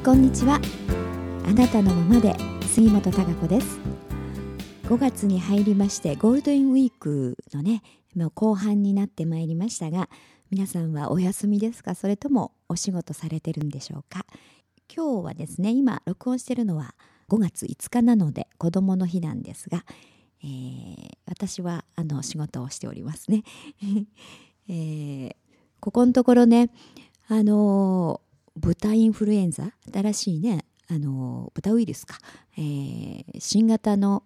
んこんにちは。あなたのままで杉本孝子です。5月に入りましてゴールデンウィークのねもう後半になってまいりましたが皆さんはお休みですか？それともお仕事されてるんでしょうか？今日はですね今録音してるのは5月5日なので子供の日なんですが、えー、私はあの仕事をしておりますね、えー、ここのところねあの豚インフルエンザ？新しいねあの豚ウイルスか、えー、新型の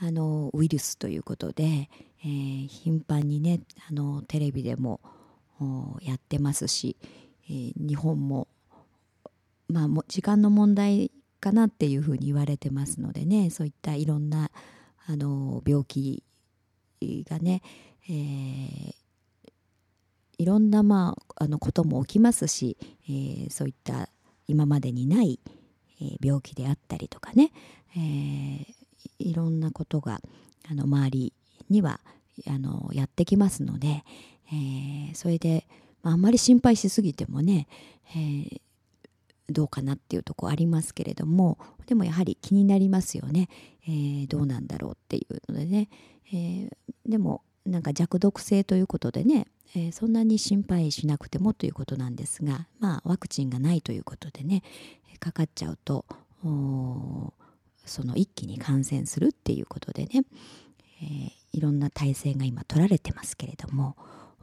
あのウイルスということで、えー、頻繁にねあのテレビでもやってますし、えー、日本もまあ時間の問題かなっていうふうに言われてますのでねそういったいろんなあの病気がね、えー、いろんな、まあ、あのことも起きますし、えー、そういった今までにない、えー、病気であったりとかね、えー、いろんなことがあの周りにはあのやってきますので、えー、それで、まあ、あんまり心配しすぎてもね、えー、どうかなっていうとこありますけれどもでもやはり気になりますよね、えー、どうなんだろうっていうのでね、えー、でもなんか弱毒性ということでねえー、そんなに心配しなくてもということなんですが、まあ、ワクチンがないということでねかかっちゃうとその一気に感染するっていうことでね、えー、いろんな体制が今取られてますけれども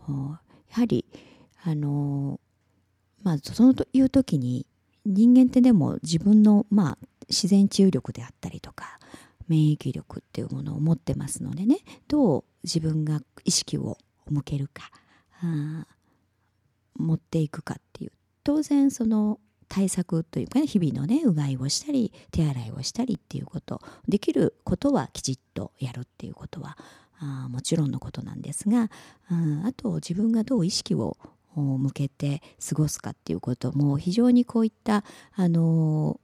やはりあのまあそういう時に人間ってでも自分の、まあ、自然治癒力であったりとか免疫力っていうものを持ってますのでねどう自分が意識を向けるか。持っていくかっていう。当然その対策というか、ね、日々のねうがいをしたり手洗いをしたりっていうことできることはきちっとやるっていうことはあもちろんのことなんですが、うん、あと自分がどう意識を向けて過ごすかっていうことも非常にこういった、あの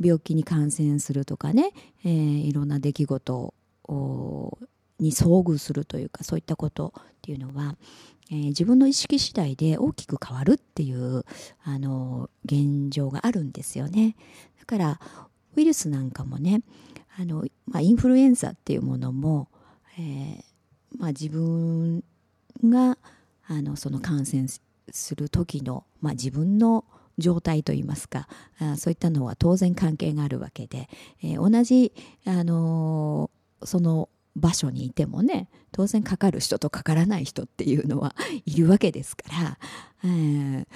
病気に感染するとかね、えー、いろんな出来事をに遭遇するというかそういったことっていうのは、えー、自分の意識次第で大きく変わるっていうあの現状があるんですよね。だからウイルスなんかもねあの、まあ、インフルエンザっていうものも、えーまあ、自分があのその感染する時の、まあ、自分の状態といいますかあそういったのは当然関係があるわけで、えー、同じ、あのー、その場所にいてもね当然かかる人とかからない人っていうのは いるわけですから、えー、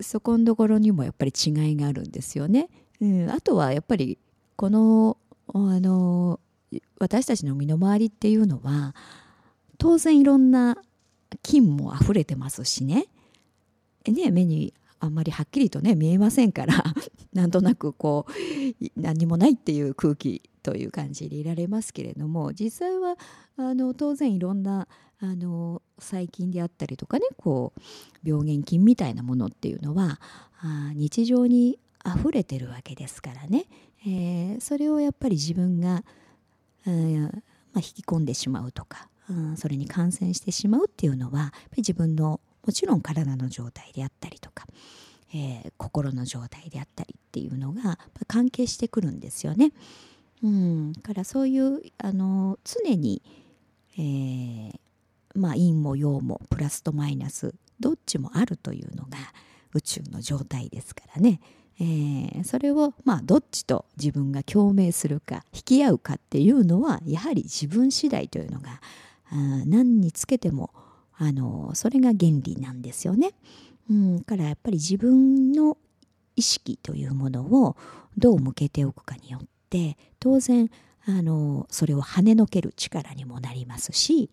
そこのところにもやっぱり違いがあるんですよね。うん、あとはやっぱりこのあの私たちの身の回りっていうのは当然いろんな菌も溢れてますしねね目にあんまりはっきりとね見えませんから なんとなくこう何もないっていう空気という感じでいられますけれども実際はあの当然いろんなあの細菌であったりとかねこう病原菌みたいなものっていうのはあ日常に溢れてるわけですからね、えー、それをやっぱり自分が、うんまあ、引き込んでしまうとか、うん、それに感染してしまうっていうのはやっぱり自分のもちろん体の状態であったりとか、えー、心の状態であったりっていうのが関係してくるんですよね。うん、からそういうあの常に、えー、まあ陰も陽もプラスとマイナスどっちもあるというのが宇宙の状態ですからね、えー、それをまあどっちと自分が共鳴するか引き合うかっていうのはやはり自分次第というのがあ何につけてもあのそれが原理なんですよね。うん、からやっぱり自分の意識というものをどう向けておくかによって当然あのそれを跳ねのける力にもなりますし、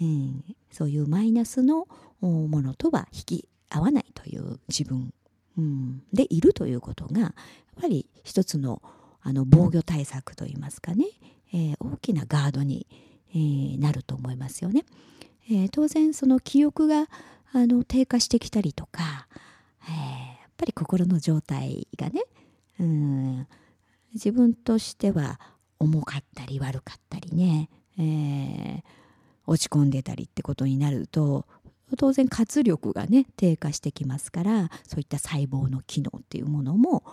うん、そういうマイナスのものとは引き合わないという自分、うん、でいるということがやっぱり一つのあの防御対策といいますかね、えー、大きなガードに、えー、なると思いますよね。えー、当然その記憶があの低下してきたりとか、えやっぱり心の状態がね、うん自分としては重かったり悪かったりね、えー、落ち込んでたりってことになると当然活力がね低下してきますからそういった細胞の機能っていうものも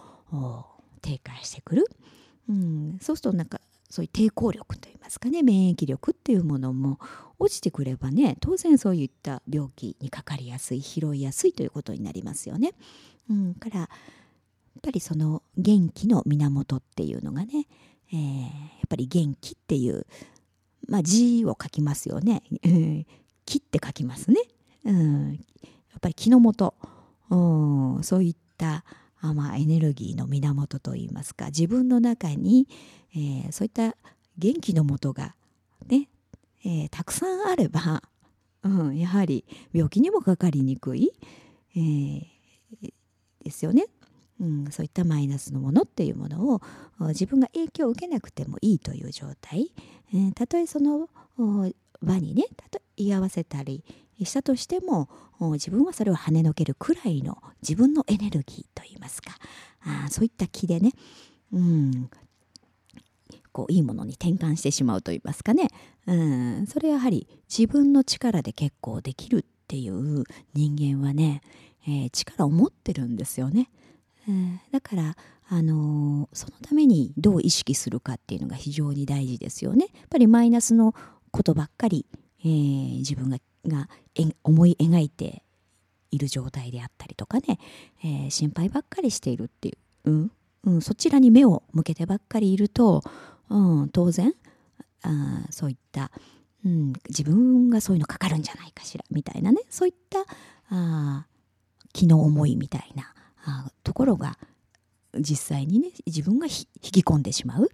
低下してくる、うん、そうするとなんかそういう抵抗力といいますかね免疫力っていうものも落ちてくればね当然そういった病気にかかりやすい拾いやすいということになりますよね。うん、からっぱりその元気の源っていうのがね、えー、やっぱり元気っていうまあ字を書きますよね。木って書きますね。うん、やっぱり気の元、うん、そういったあまあ、エネルギーの源といいますか自分の中に、えー、そういった元気のもとがね、えー、たくさんあれば、うん、やはり病気にもかかりにくい、えー、ですよね。うん、そういったマイナスのものっていうものを自分が影響を受けなくてもいいという状態、えー、たとえその場にねたと居合わせたりしたとしても自分はそれを跳ねのけるくらいの自分のエネルギーといいますか。あそういった気でね、うん、こういいものに転換してしまうといいますかね、うん、それやはり自分の力で結構できるっていう人間はね、えー、力を持ってるんですよね。えー、だから、あの、そのためにどう意識するかっていうのが非常に大事ですよね。やっぱりマイナスのことばっかり、えー、自分がが思い描いている状態であったりとかね、えー、心配ばっかりしているっていう、うん。うん、そちらに目を向けてばっかりいると、うん、当然あそういった、うん、自分がそういうのかかるんじゃないかしらみたいなね。そういったあ気の思いみたいなところが実際にね自分が引き込んでしまう、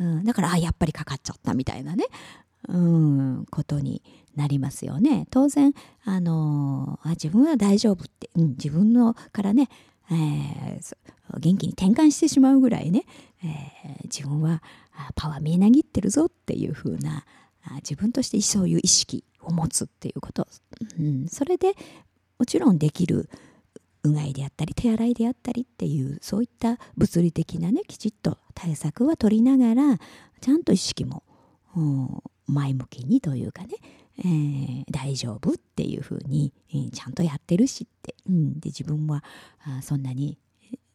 うん、だからあやっぱりかかっちゃったみたいなね、うん、ことになりますよね。当然、あのあ自分は大丈夫って、うん、自分のからね、えー、元気に転換してしまうぐらいね、えー、自分はパワー見えなぎってるぞっていう風な自分としてそういう意識を持つっていうこと、うん、それでもちろんできるうがいであったり手洗いであったりっていうそういった物理的なねきちっと対策は取りながらちゃんと意識も、前向きにというかね、えー、大丈夫っていうふうに、えー、ちゃんとやってるしって、うん、で自分はあそんなに、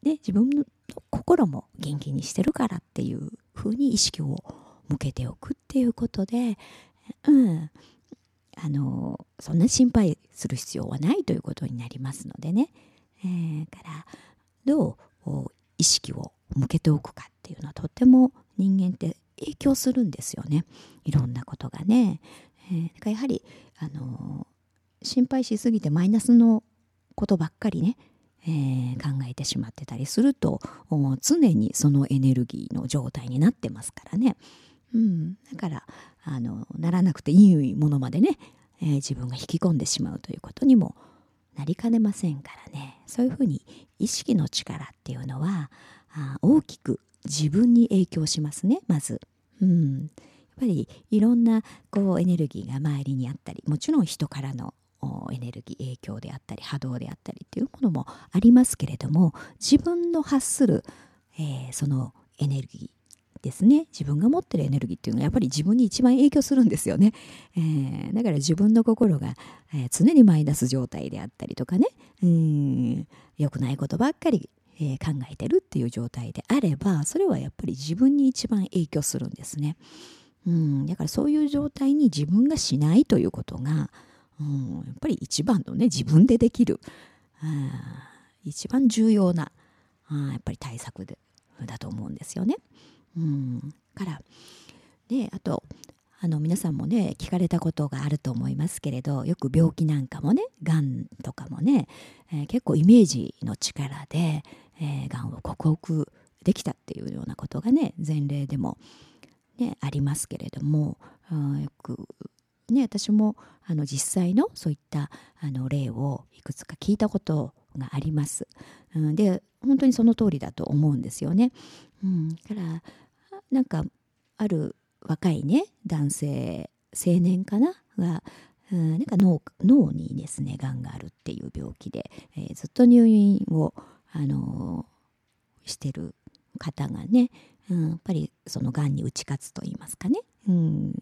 ね、自分の心も元気にしてるからっていうふうに意識を向けておくっていうことで、うん、あのそんな心配する必要はないということになりますのでね、えー、からどう意識を向けておくかっていうのはとっても人間って影響するんですよね。いろんなことがね。えー、かやはり、あのー、心配しすぎてマイナスのことばっかりね、えー、考えてしまってたりすると常にそのエネルギーの状態になってますからね、うん、だからあのならなくていいものまでね、えー、自分が引き込んでしまうということにもなりかねませんからねそういうふうに意識の力っていうのはあ大きく自分に影響しますねまず。うん、やっぱりいろんなこうエネルギーが周りにあったりもちろん人からのエネルギー影響であったり波動であったりっていうものもありますけれども自分の発する、えー、そのエネルギーですね自分が持ってるエネルギーっていうのはやっぱり自分に一番影響するんですよね、えー、だから自分の心が、えー、常にマイナス状態であったりとかねうん良くないことばっかりえー、考えてるっていう状態であればそれはやっぱり自分に一番影響するんですね。うん、だからそういう状態に自分がしないということが、うん、やっぱり一番のね自分でできる一番重要なあやっぱり対策でだと思うんですよね。うん、からであとあの皆さんもね聞かれたことがあると思いますけれどよく病気なんかもねがんとかもね、えー、結構イメージの力で、えー、がんを克服できたっていうようなことがね前例でも、ね、ありますけれども、よくね私もあの実際のそういったあの例をいくつか聞いたことがあります。うん、で本当にその通りだと思うんですよね。うん、からなんかある若いね男性青年かな？がうん、なんか脳脳にですねがんがあるっていう病気で、えー、ずっと入院をあのしてる方がね、うん、やっぱりそのがんに打ち勝つと言いますかね、うん、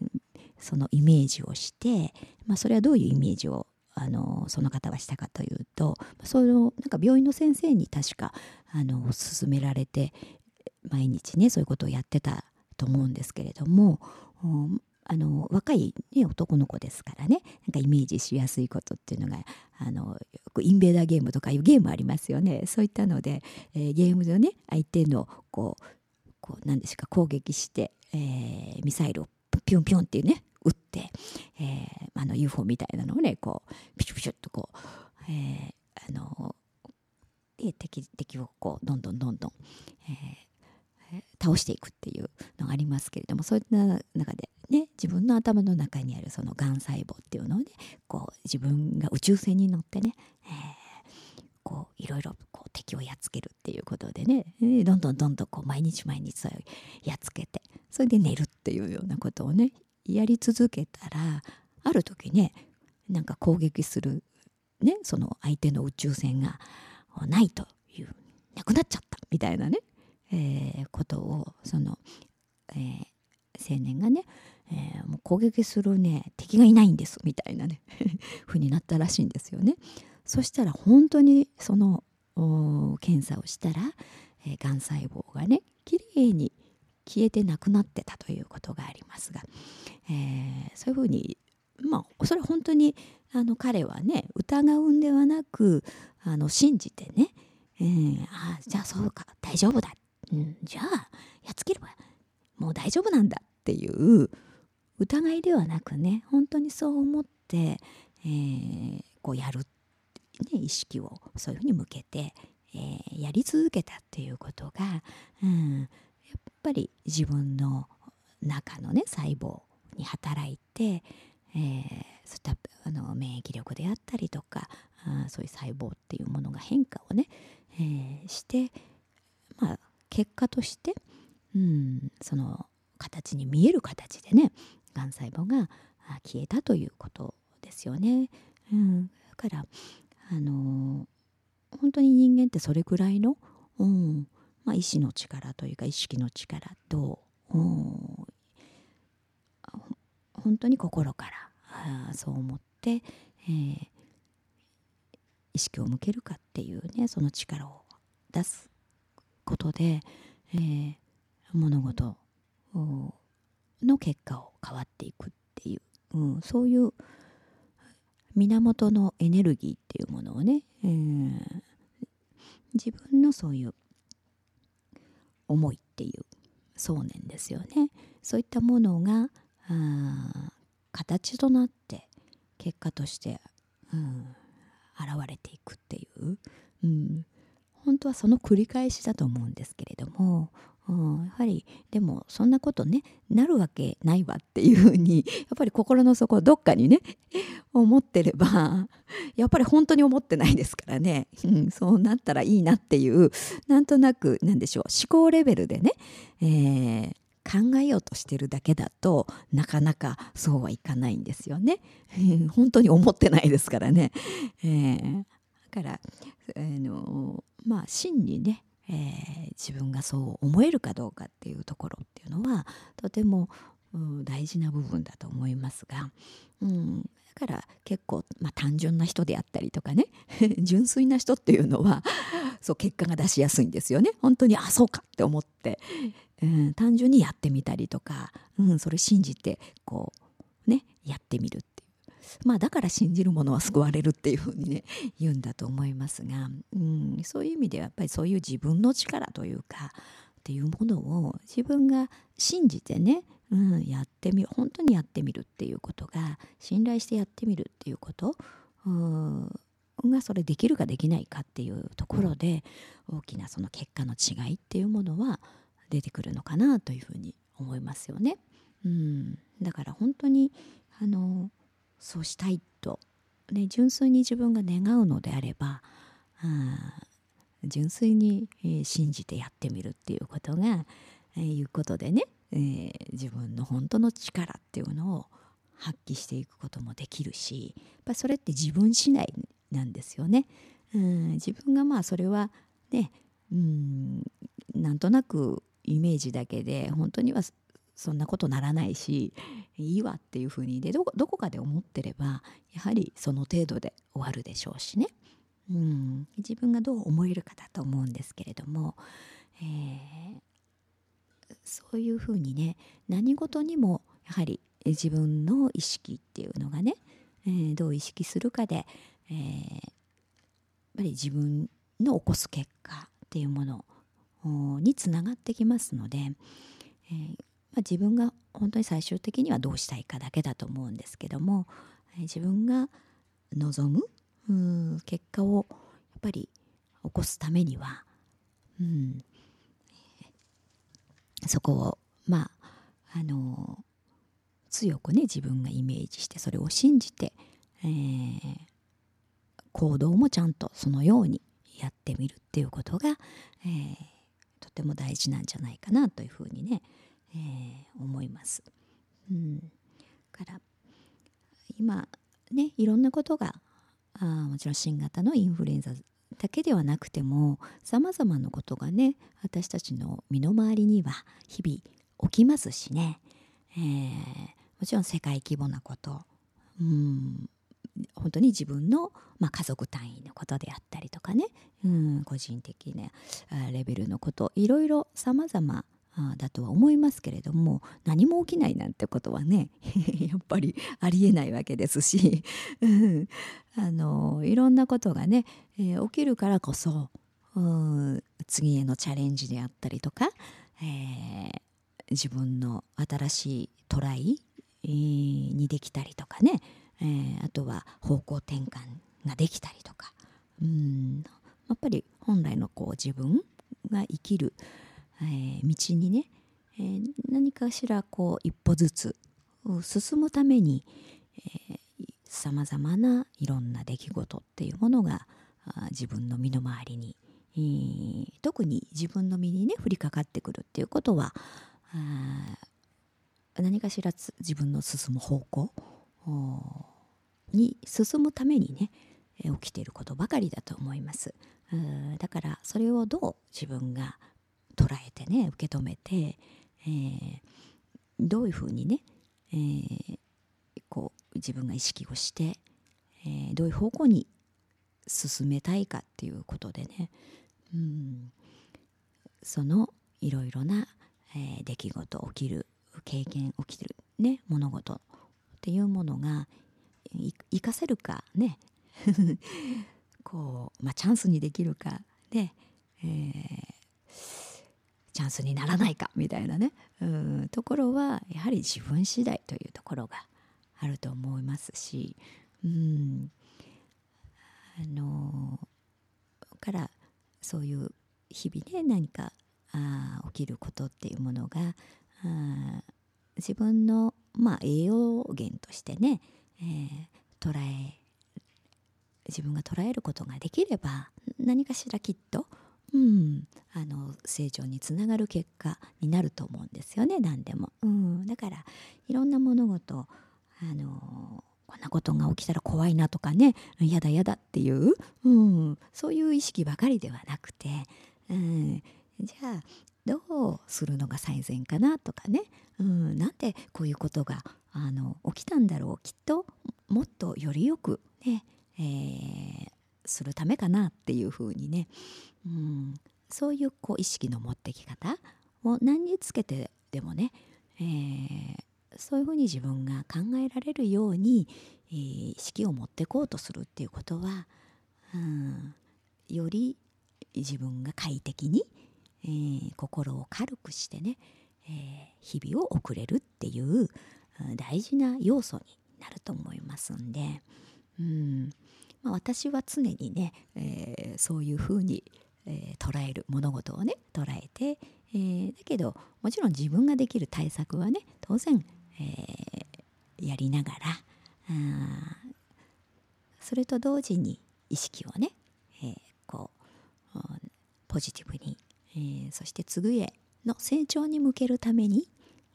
そのイメージをして、まあ、それはどういうイメージをあのその方はしたかというとそのなんか病院の先生に確かあの勧められて毎日ねそういうことをやってたと思うんですけれども、あの若い、ね、男の子ですからねなんかイメージしやすいことっていうのがあのインベーダーゲームとかいうゲームありますよね。そういったので、えー、ゲームでね相手のこうこう何ですか攻撃して、えー、ミサイルをピュンピュンっていうね撃って、えー、あの UFO みたいなのをねこうピシュピシュッとこう、えー、あの敵敵をこうどんどんどんどん、えー、倒していくっていうのがありますけれどもそういった中でね自分の頭の中にあるそのがん細胞っていうのをねこう自分が宇宙船に乗ってね、えー、こういろいろこう敵をやっつけるっていうことでねどんどんどんどんこう毎日毎日それをやっつけてそれで寝るっていうようなことをねやり続けたらある時ねなんか攻撃するねその相手の宇宙船がないというなくなっちゃったみたいなね、えー、ことをその、えー、青年がね、えー、もう攻撃するね敵がいないんですみたいなね ふうになったらしいんですよね。そしたら本当にその検査をしたら、えー、がん細胞がねきれいに消えてなくなってたということがありますが、えー、そういうふうにまあそれ本当にあの彼はね疑うんではなくあの信じてね、えー、あじゃあそうか大丈夫だ、うん、じゃあやっつければもう大丈夫なんだっていう疑いではなくね本当にそう思って、えー、こうやる、ね、意識をそういうふうに向けて、えー、やり続けたっていうことが、うん、やっぱり自分の中のね細胞に働いて、えー、そういったあの免疫力であったりとかあそういう細胞っていうものが変化をね、えー、してまあ結果として、うん、その形に見える形でねがん細胞が消えたということですよね。うん、だからあの、本当に人間ってそれぐらいの、うんまあ、意志の力というか意識の力と、うん、本当に心からそう思って、えー、意識を向けるかっていうねその力を出すことで、えー、物事の結果を変わっていくっていう、うん、そういう源のエネルギーっていうものをね、えー、自分のそういう思いっていう想念ですよね。そういったものが形となって結果として、うん、現れていくっていう、うん、本当はその繰り返しだと思うんですけれども、うん、やはりでもそんなことねなるわけないわっていうふうにやっぱり心の底どっかにね思ってればやっぱり本当に思ってないですからね、うん、そうなったらいいなっていうなんとなくなんでしょう思考レベルでね、えー、考えようとしてるだけだとなかなかそうはいかないんですよね。本当に思ってないですからね。えー、だから、あのまあ真にね、えー、自分がそう思えるかどうかっていうところっていうのはとても、うん、大事な部分だと思いますが、うん、だから結構、まあ、単純な人であったりとかね 純粋な人っていうのはそう結果が出しやすいんですよね。本当にあそうかって思って、うん、単純にやってみたりとか、うん、それ信じてこうねやってみるってまあだから信じるものは救われるっていうふうにね言うんだと思いますが、うん、そういう意味ではやっぱりそういう自分の力というかっていうものを自分が信じてね、うん、やってみる本当にやってみるっていうことが信頼してやってみるっていうこと、うんがそれできるかできないかっていうところで大きなその結果の違いっていうものは出てくるのかなというふうに思いますよね。うん、だから本当にあのそうしたいと、ね、純粋に自分が願うのであればあ純粋に、えー、信じてやってみるっていうことが、えー、いうことでね、えー、自分の本当の力っていうのを発揮していくこともできるしやっぱそれって自分次第なんですよね。うん、自分がまあそれはね、うん、なんとなくイメージだけで本当にはそんなことならないしいいわっていうふうにでどこかで思ってればやはりその程度で終わるでしょうしね、うん、自分がどう思えるかだと思うんですけれども、えー、そういうふうにね何事にもやはり自分の意識っていうのがね、えー、どう意識するかで、えー、やっぱり自分の起こす結果っていうものにつながってきますので、えー、まあ、自分が本当に最終的にはどうしたいかだけだと思うんですけども、自分が望む結果をやっぱり起こすためには、うん、そこをまああの強くね自分がイメージしてそれを信じて、えー、行動もちゃんとそのようにやってみるっていうことが、えー、とても大事なんじゃないかなというふうにね、えー、思います。うん、から今ねいろんなことがあもちろん新型のインフルエンザだけではなくてもさまざまなことがね私たちの身の回りには日々起きますしね、えー、もちろん世界規模なこと。うん。本当に自分の、まあ、家族単位のことであったりとかね、うん、個人的なレベルのこと。いろいろさまざまだとは思いますけれども何も起きないなんてことはね やっぱりありえないわけですし あのいろんなことがね、えー、起きるからこそ次へのチャレンジであったりとか、えー、自分の新しいトライ、えー、にできたりとかねえー、あとは方向転換ができたりとかうん。やっぱり本来のこう自分が生きる、えー、道にね、えー、何かしらこう一歩ずつ進むためにさまざまないろんな出来事っていうものが自分の身の回りに、えー、特に自分の身にね降りかかってくるっていうことは何かしら自分の進む方向に進むためにね起きていることばかりだと思います。だからそれをどう自分が捉えてね受け止めて、えー、どういうふうにね、えー、こう自分が意識をして、えー、どういう方向に進めたいかっていうことでね、うん、そのいろいろな、え、出来事起きる経験起きてるね物事っていうものが生かせるかね こう、まあ、チャンスにできるかで、えー、チャンスにならないかみたいなね。うんところはやはり自分次第というところがあると思いますし。うん。あのからそういう日々ね何かあ起きることっていうものがあ自分の、まあ、栄養源としてねえー、捉え自分が捉えることができれば何かしらきっと、うん、あの成長につながる結果になると思うんですよね何でも、うん、だからいろんな物事あのこんなことが起きたら怖いなとかねやだやだっていう、うん、そういう意識ばかりではなくて、うん、じゃあどうするのが最善かなとかね、うん、なんでこういうことがあの起きたんだろうきっともっとよりよくね、えー、するためかなっていうふうにね、うん、そういうこう意識の持ってき方を何につけてでもね、えー、そういうふうに自分が考えられるように、えー、意識を持ってこうとするっていうことは、うん、より自分が快適に、えー、心を軽くしてね、えー、日々を送れるっていう大事な要素になると思いますんで、うんまあ、私は常にね、えー、そういうふうに、えー、捉える物事をね捉えて、えー、だけどもちろん自分ができる対策はね当然、えー、やりながらあそれと同時に意識をね、えー、こうポジティブに、えー、そして次への成長に向けるために、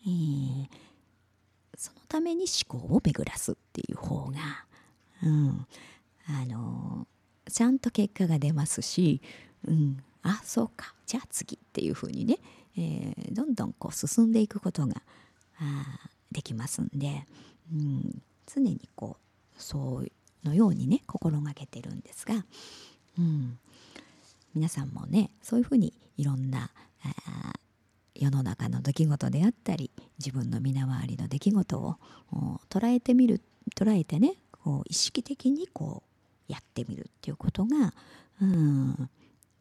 えー、そのために思考を巡らすっていう方が、うん、あのちゃんと結果が出ますし、うん、あそうか。じゃあ次っていうふうにね、えー、どんどんこう進んでいくことがあできますんで、うん、常にこうそうのようにね心がけてるんですが、うん、皆さんもねそういうふうにいろんな世の中の出来事であったり自分の身の回りの出来事を捉えてみる捉えてねこう意識的にこうやってみるっていうことが、うん、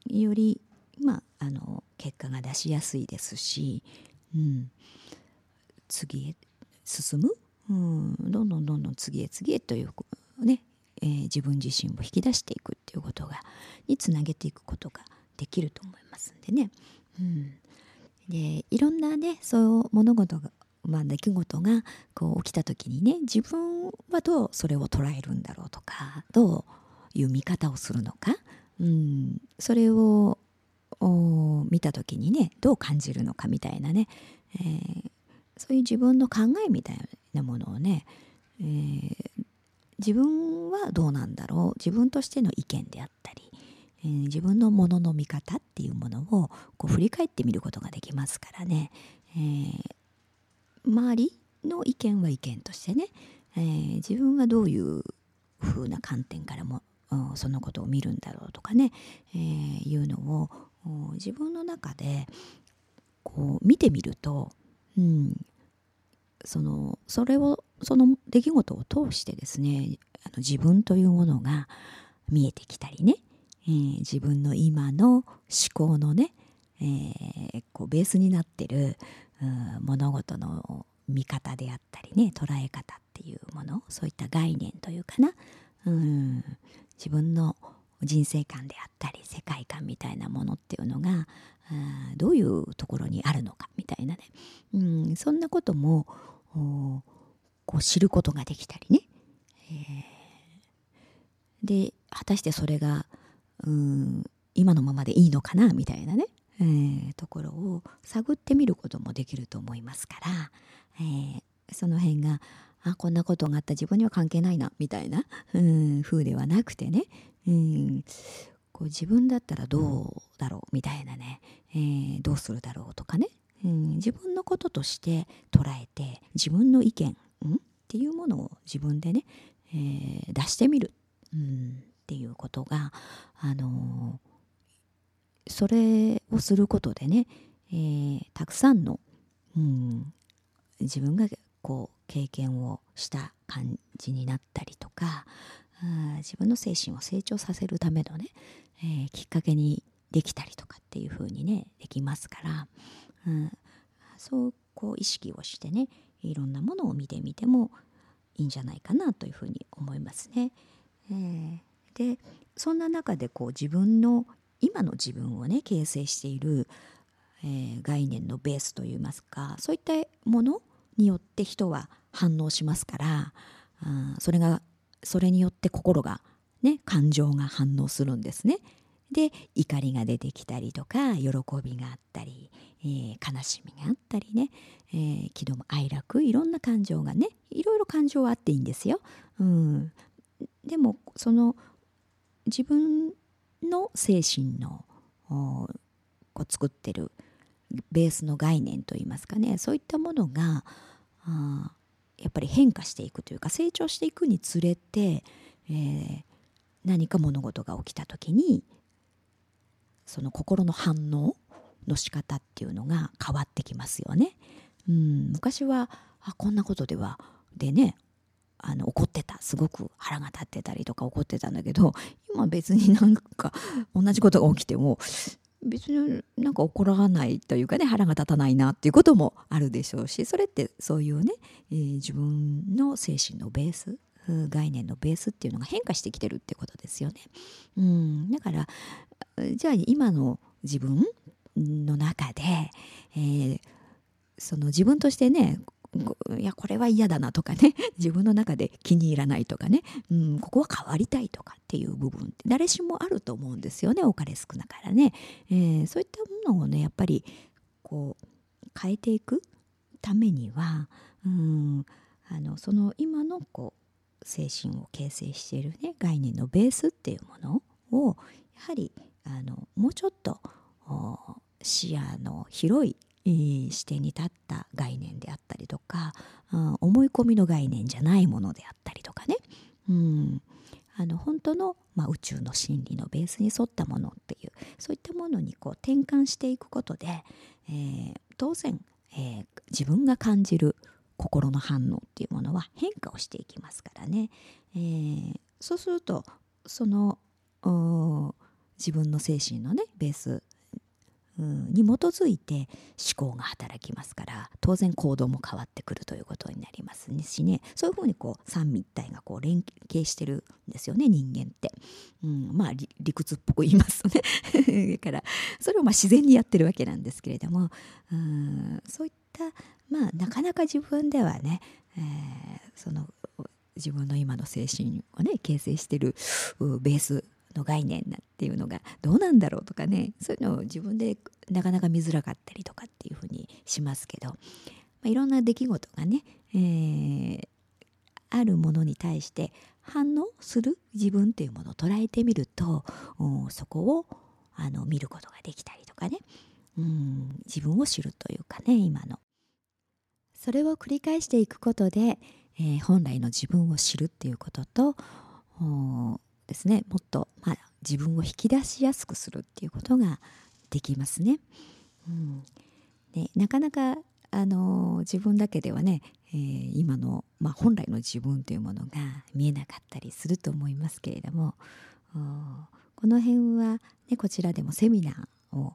より、まあ、あの結果が出しやすいですし、うん、次へ進む、うん、どんどんどんどん次へ次へというね、えー、自分自身を引き出していくっていうことがにつなげていくことができると思いますんでね。うん、でいろんなねそう物事がまあ、出来事がこう起きた時にね自分はどうそれを捉えるんだろうとかどういう見方をするのか、うん、それを見た時にねどう感じるのかみたいなね、えー、そういう自分の考えみたいなものをね、えー、自分はどうなんだろう。自分としての意見であったり、えー、自分のものの見方っていうものをこう振り返ってみることができますからね、えー、周りの意見は意見としてね、えー、自分はどういう風な観点からもそのことを見るんだろうとかね、えー、いうのを自分の中でこう見てみると、うん、そのそれをその出来事を通してですねあの自分というものが見えてきたりね、えー、自分の今の思考のね、えー、こうベースになってる物事の見方であったりね捉え方っていうものそういった概念というかなうん。自分の人生観であったり世界観みたいなものっていうのがどういうところにあるのかみたいなね、うん、そんなこともこう知ることができたりね、えー、で果たしてそれがうん今のままでいいのかなみたいなね、えー、ところを探ってみることもできると思いますから、えー、その辺があこんなことがあった自分には関係ないなみたいな、うん、風ではなくてね、うん、こう自分だったらどうだろうみたいなね、えー、どうするだろうとかね、うん、自分のこととして捉えて自分の意見、うん、っていうものを自分でね、えー、出してみる、うん、っていうことが、あのー、それをすることでね、えー、たくさんの、うん、自分がこう経験をした感じになったりとか自分の精神を成長させるためのね、えー、きっかけにできたりとかっていう風にねできますから、うん、そうこう意識をしてねいろんなものを見てみてもいいんじゃないかなというふうに思いますね。えー、でそんな中でこう自分の今の自分をね形成している、えー、概念のベースといいますかそういったものによって人は反応しますから、うん、それがそれによって心がね感情が反応するんですね。で怒りが出てきたりとか喜びがあったり、えー、悲しみがあったりね、えー、気度も哀楽いろんな感情がねいろいろ感情はあっていいんですよ。うん、でもその自分の精神のこう作ってるベースの概念といいますかねそういったものがあやっぱり変化していくというか成長していくにつれて、えー、何か物事が起きた時にその心の反応の仕方っていうのが変わってきますよね。うん、昔はあこんなことではでねあの怒ってたすごく腹が立ってたりとか怒ってたんだけど今別になんか同じことが起きても別になんか怒らないというかね腹が立たないなっていうこともあるでしょうしそれってそういうね、えー、自分の精神のベース概念のベースっていうのが変化してきてるってことですよね。うん、だからじゃあ今の自分の中で、えー、その自分としてねいやこれは嫌だなとかね。自分の中で気に入らないとかね、うん、ここは変わりたいとかっていう部分って誰しもあると思うんですよね。多かれ少なからね、えー、そういったものをねやっぱりこう変えていくためには、うん、あのその今のこう精神を形成しているね概念のベースっていうものをやはりあのもうちょっと視野の広い視点に立った概念であったりとか、うん、思い込みの概念じゃないものであったりとかね、うん、あの本当の、まあ、宇宙の真理のベースに沿ったものっていうそういったものにこう転換していくことで、えー、当然、えー、自分が感じる心の反応っていうものは変化をしていきますからね、えー、そうするとその自分の精神のねベースに基づいて思考が働きますから当然行動も変わってくるということになりますしね。そういうふうにこう三位一体がこう連携してるんですよね人間って、うん、まあ理屈っぽく言いますとね。だからそれをまあ自然にやってるわけなんですけれどもうん。そういったまあなかなか自分ではね、えー、その自分の今の精神をね形成してるベースの概念なんていうのがどうなんだろうとかねそういうのを自分でなかなか見づらかったりとかっていうふうにしますけど、まあ、いろんな出来事がね、えー、あるものに対して反応する自分っていうものを捉えてみるとそこをあの見ることができたりとかねうん自分を知るというかね今の。それを繰り返していくことで、えー、本来の自分を知るっていうこととですね。もっと、まあ、自分を引き出しやすくするっていうことができますね。うん、でなかなかあの自分だけではね、えー、今の、まあ、本来の自分というものが見えなかったりすると思いますけれどもこの辺は、ね、こちらでもセミナーを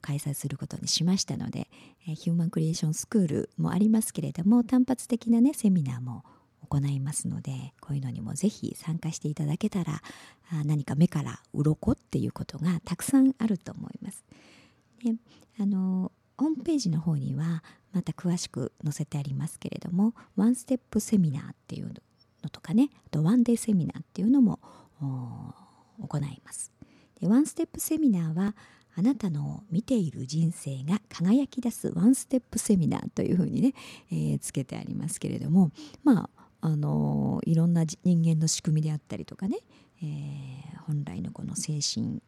開催することにしましたので、えー、ヒューマンクリエーションスクールもありますけれども単発的なねセミナーも行いますのでこういうのにもぜひ参加していただけたら何か目から鱗っていうことがたくさんあると思います。であのホームページの方にはまた詳しく載せてありますけれどもワンステップセミナーっていうのとかねあとワンデーセミナーっていうのも行います。でワンステップセミナーはあなたの見ている人生が輝き出すワンステップセミナーというふうにね、えー、つけてありますけれどもまああのいろんな人間の仕組みであったりとかね、えー、本来のこの精神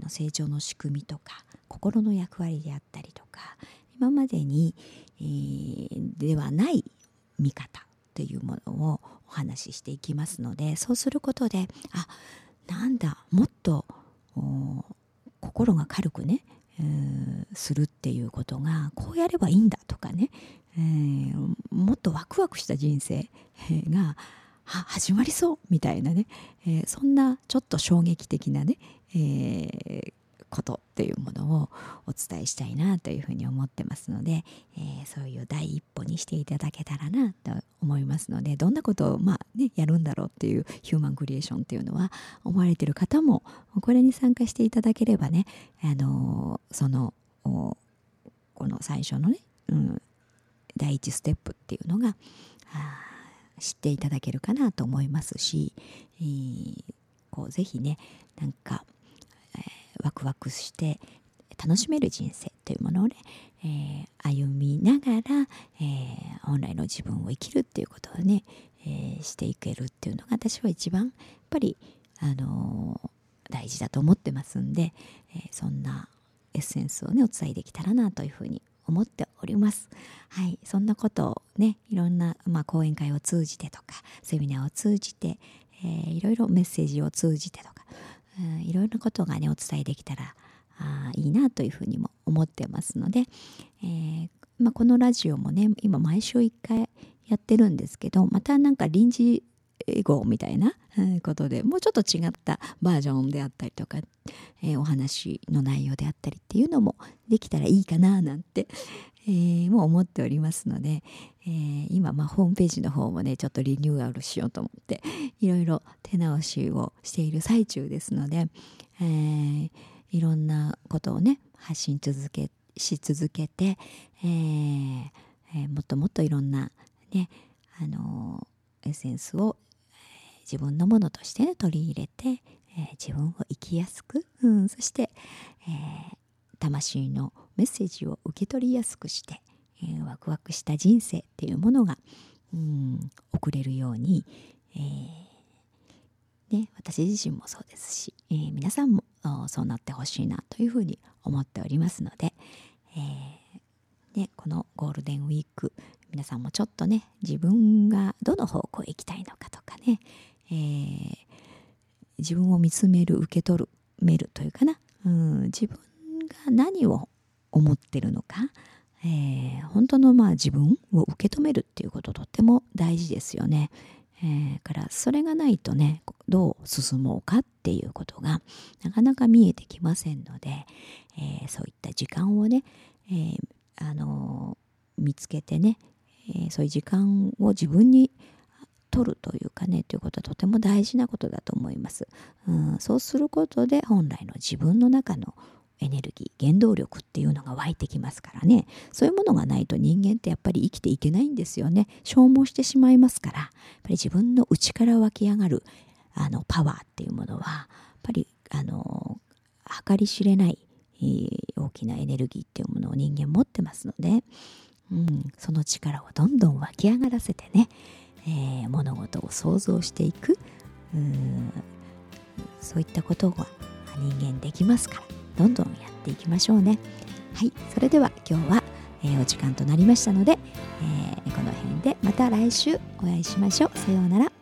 の成長の仕組みとか心の役割であったりとか今までに、えー、ではない見方というものをお話ししていきますのでそうすることであなんだもっと心が軽くね、するっていうことがこうやればいいんだとかね、えー、もっとワクワクした人生が始まりそうみたいなね、えー、そんなちょっと衝撃的なね、えー、ことっていうものをお伝えしたいなというふうに思ってますので、えー、そういう第一歩にしていただけたらなと思いますのでどんなことを、まあね、やるんだろうっていうヒューマンクリエーションっていうのは思われてる方もこれに参加していただければね、あのそのこの最初のね、うん、第一ステップっていうのが知っていただけるかなと思いますし、えー、こうぜひねなんか、えー、ワクワクして楽しめる人生というものをね、えー、歩みながら、えー、本来の自分を生きるっていうことをね、えー、していけるっていうのが私は一番やっぱり、あの大事だと思ってますんで、えそんなエッセンスをねお伝えできたらなというふうに思っております。はい、そんなことをねいろんな、まあ、講演会を通じてとかセミナーを通じて、えー、いろいろメッセージを通じてとか、うん、いろいろなことがねお伝えできたらあいいなというふうにも思ってますので、えー、まあ、このラジオもね今毎週1回やってるんですけどまたなんか臨時語みたいなことでもうちょっと違ったバージョンであったりとか、えー、お話の内容であったりっていうのもできたらいいかななんて、えー、もう思っておりますので、えー、今、まあ、ホームページの方もねちょっとリニューアルしようと思っていろいろ手直しをしている最中ですので、えー、いろんなことをね発信続けし続けて、えーえー、もっともっといろんなねあのエッセンスを自分のものとして、ね、取り入れて、えー、自分を生きやすく、うん、そして、えー、魂のメッセージを受け取りやすくして、えー、ワクワクした人生っていうものが、うん、送れるように、えね、私自身もそうですし、えー、皆さんもそうなってほしいなというふうに思っておりますので、えーね、このゴールデンウィーク皆さんもちょっとね自分がどの方向へ行きたいのかとかね、えー、自分を見つめる受け取るめるというかな、うん、自分が何を思ってるのか、えー、本当のまあ自分を受け止めるっていうこととっても大事ですよね。えー、からそれがないとねどう進もうかっていうことがなかなか見えてきませんので、えー、そういった時間をね、えー、あの見つけてね、えそういう時間を自分に取るというかねということはとても大事なことだと思います。うん、そうすることで本来の自分の中のエネルギー原動力っていうのが湧いてきますからね。そういうものがないと人間ってやっぱり生きていけないんですよね。消耗してしまいますから。やっぱり自分の内から湧き上がるあのパワーっていうものはやっぱりあの計り知れない、えー、大きなエネルギーっていうものを人間持ってますので、うん、その力をどんどん湧き上がらせてね、えー、物事を想像していく。うそういったことが人間できますからどんどんやっていきましょうね。はい。それでは今日は、えー、お時間となりましたので、えー、この辺でまた来週お会いしましょう。さようなら。